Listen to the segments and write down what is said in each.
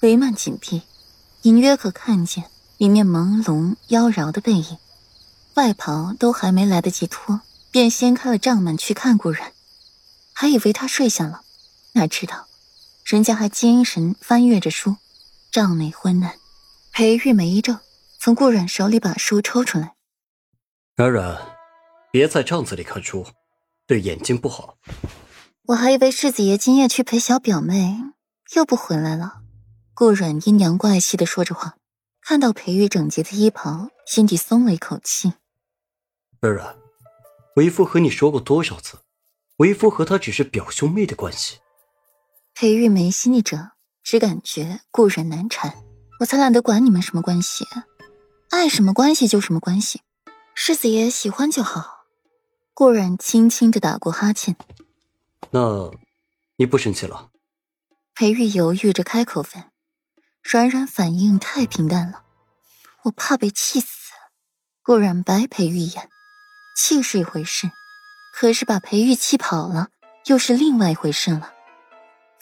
帷幔紧闭，隐约可看见里面朦胧妖娆的背影。外袍都还没来得及脱，便掀开了帐门去看顾然，还以为他睡下了，哪知道人家还精神翻阅着书，帐内昏暗。裴玉眉一皱，从顾然手里把书抽出来。冉冉，别在帐子里看书，对眼睛不好。我还以为世子爷今夜去陪小表妹，又不回来了。顾阮阴阳怪气的说着话，看到裴玉整洁的衣袍，心底松了一口气。软软，为夫和你说过多少次，为夫和他只是表兄妹的关系。裴玉没心一折，只感觉顾阮难缠。我才懒得管你们什么关系，爱什么关系就什么关系，世子爷喜欢就好。顾然轻轻的打过哈欠，那，你不生气了？裴玉犹豫着开口问，软软反应太平淡了，我怕被气死。顾然白裴玉一眼，气是一回事，可是把裴玉气跑了，又是另外一回事了。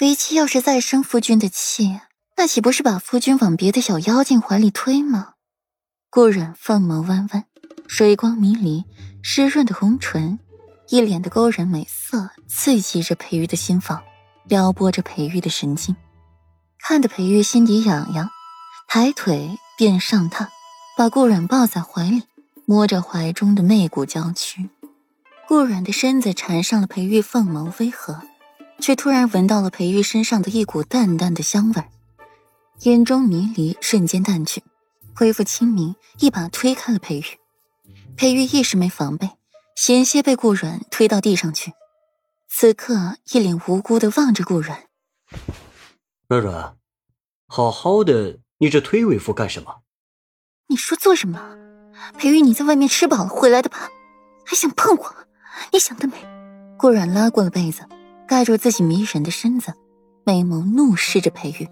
为妻要是再生夫君的气。那岂不是把夫君往别的小妖精怀里推吗？顾染凤眸弯弯，水光迷离，湿润的红唇，一脸的勾人美色，刺激着裴玉的心房，撩拨着裴玉的神经，看得裴玉心底痒痒，抬腿便上榻，把顾染抱在怀里，摸着怀中的媚骨娇躯。顾染的身子缠上了裴玉凤眸微合，却突然闻到了裴玉身上的一股淡淡的香味儿。眼中迷离瞬间淡去，恢复清明，一把推开了裴玉。裴玉一时没防备，险些被顾软推到地上去。此刻一脸无辜的望着顾软。软软，好好的，你这推为夫干什么？你说做什么？裴玉，你在外面吃饱了回来的吧？还想碰我？你想得美！顾软拉过了被子，盖住自己迷人的身子，美眸怒视着裴玉。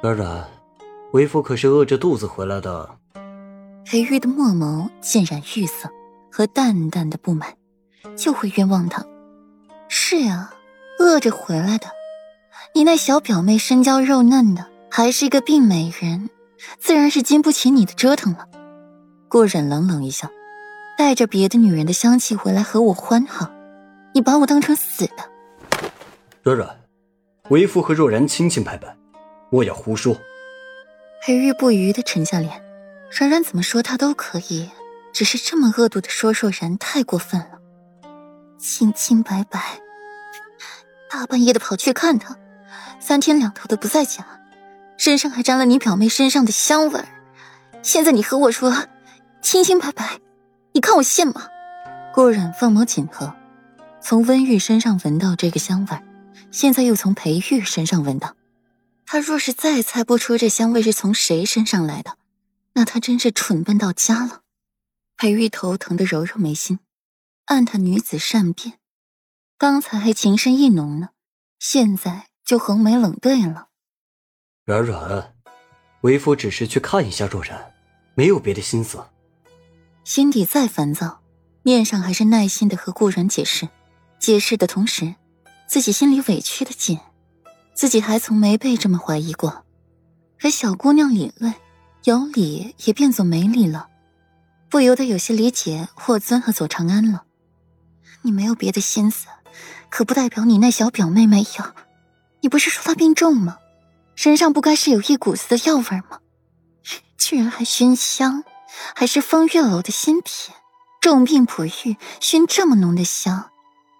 软软，为夫可是饿着肚子回来的。裴玉的墨眸浸染玉色，和淡淡的不满，就会冤枉他。是啊，饿着回来的。你那小表妹身娇肉嫩的，还是一个病美人，自然是经不起你的折腾了。顾忍冷冷一笑，带着别的女人的香气回来和我欢好，你把我当成死的？软软，为夫和若然清清白白。莫要胡说。裴玉不愉的沉下脸，软软怎么说他都可以，只是这么恶毒的说若然太过分了。清清白白，大半夜的跑去看他，三天两头的不在家，身上还沾了你表妹身上的香味儿。现在你和我说清清白白，你看我信吗？顾冉凤眸紧合，从温玉身上闻到这个香味儿，现在又从裴玉身上闻到。他若是再猜不出这香味是从谁身上来的，那他真是蠢笨到家了。裴玉头疼的揉揉眉心，暗叹女子善变，刚才还情深意浓呢，现在就横眉冷对了。软软，为夫只是去看一下若然，没有别的心思。心底再烦躁，面上还是耐心的和顾然解释，解释的同时，自己心里委屈的紧。自己还从没被这么怀疑过，可小姑娘理论，有理也变作没理了，不由得有些理解霍尊和左长安了。你没有别的心思，可不代表你那小表妹没有。你不是说他病重吗？身上不该是有一股子的药味吗？居然还熏香，还是风月楼的新品，重病哺育，熏这么浓的香，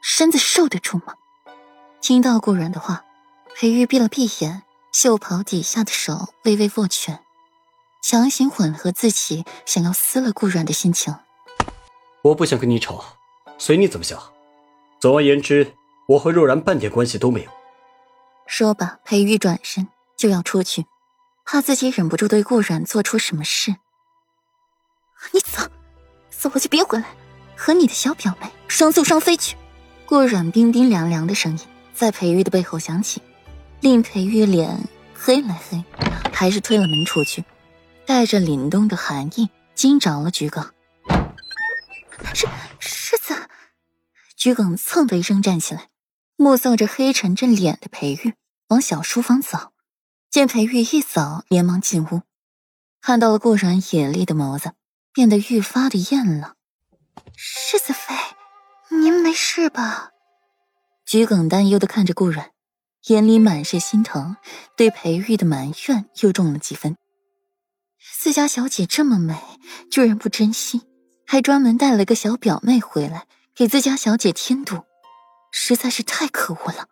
身子受得住吗？听到顾然的话。裴玉闭了闭眼，袖袍底下的手微微握拳，强行缓和自己想要撕了顾软的心情。我不想跟你吵，随你怎么想。总而言之，我和若然半点关系都没有。说罢，裴玉转身就要出去，怕自己忍不住对顾软做出什么事。你走，走了就别回来，和你的小表妹双宿双飞去。顾软冰冰凉凉的声音在裴玉的背后响起。令裴玉脸黑了黑，还是推了门出去，带着凛冬的寒意，惊着了桔梗。是世子，桔梗蹭的一声站起来，目送着黑沉着脸的裴玉往小书房走。见裴玉一走，连忙进屋，看到了顾然眼里的眸子，变得愈发的艳了。世子妃，您没事吧？桔梗担忧的看着顾然，眼里满是心疼，对裴玉的埋怨又重了几分。自家小姐这么美，居然不珍惜，还专门带了个小表妹回来给自家小姐添堵，实在是太可恶了。